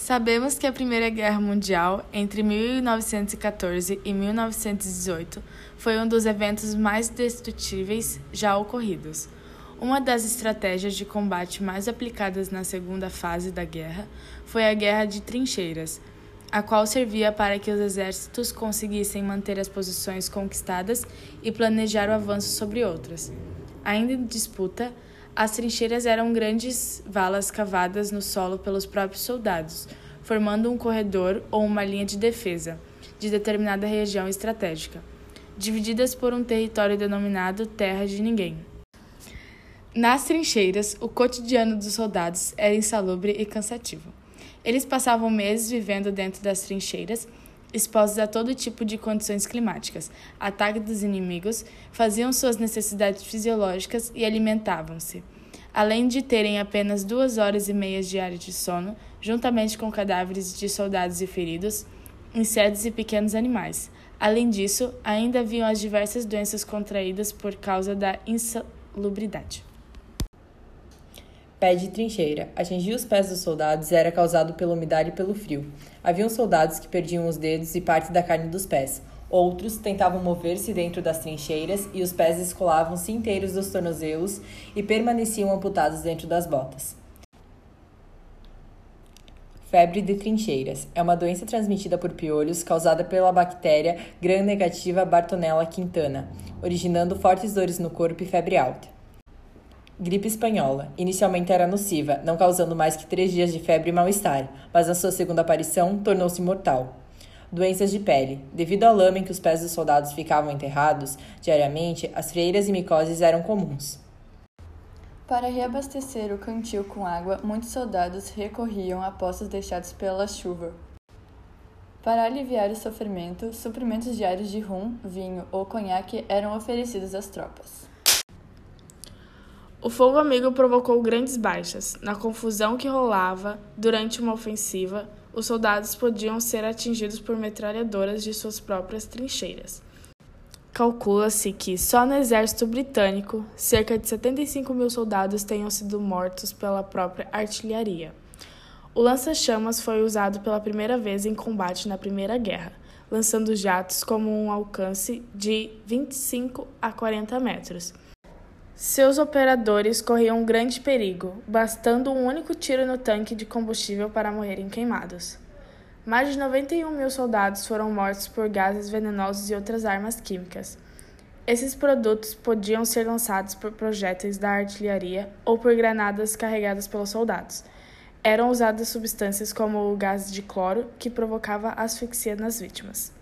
Sabemos que a Primeira Guerra Mundial, entre 1914 e 1918, foi um dos eventos mais destrutíveis já ocorridos. Uma das estratégias de combate mais aplicadas na segunda fase da guerra foi a Guerra de Trincheiras, a qual servia para que os exércitos conseguissem manter as posições conquistadas e planejar o avanço sobre outras. Ainda em disputa, as trincheiras eram grandes valas cavadas no solo pelos próprios soldados, formando um corredor ou uma linha de defesa de determinada região estratégica, divididas por um território denominado Terra de Ninguém. Nas trincheiras, o cotidiano dos soldados era insalubre e cansativo. Eles passavam meses vivendo dentro das trincheiras expostos a todo tipo de condições climáticas, ataque dos inimigos, faziam suas necessidades fisiológicas e alimentavam-se. Além de terem apenas duas horas e meia diárias de sono, juntamente com cadáveres de soldados e feridos, insetos e pequenos animais. Além disso, ainda haviam as diversas doenças contraídas por causa da insalubridade. Pé de trincheira. Atingir os pés dos soldados era causado pela umidade e pelo frio. Haviam soldados que perdiam os dedos e parte da carne dos pés. Outros tentavam mover-se dentro das trincheiras e os pés escolavam-se inteiros dos tornozelos e permaneciam amputados dentro das botas. Febre de trincheiras é uma doença transmitida por piolhos causada pela bactéria gram-negativa Bartonella quintana, originando fortes dores no corpo e febre alta. Gripe espanhola. Inicialmente era nociva, não causando mais que três dias de febre e mal-estar, mas na sua segunda aparição tornou-se mortal. Doenças de pele. Devido ao lama em que os pés dos soldados ficavam enterrados diariamente, as freiras e micoses eram comuns. Para reabastecer o cantil com água, muitos soldados recorriam a poços deixados pela chuva. Para aliviar o sofrimento, suprimentos diários de rum, vinho ou conhaque eram oferecidos às tropas. O fogo amigo provocou grandes baixas. Na confusão que rolava durante uma ofensiva, os soldados podiam ser atingidos por metralhadoras de suas próprias trincheiras. Calcula-se que, só no exército britânico, cerca de 75 mil soldados tenham sido mortos pela própria artilharia. O lança-chamas foi usado pela primeira vez em combate na Primeira Guerra, lançando jatos com um alcance de 25 a 40 metros seus operadores corriam um grande perigo, bastando um único tiro no tanque de combustível para morrerem queimados. Mais de 91 mil soldados foram mortos por gases venenosos e outras armas químicas. Esses produtos podiam ser lançados por projéteis da artilharia ou por granadas carregadas pelos soldados. Eram usadas substâncias como o gás de cloro, que provocava asfixia nas vítimas.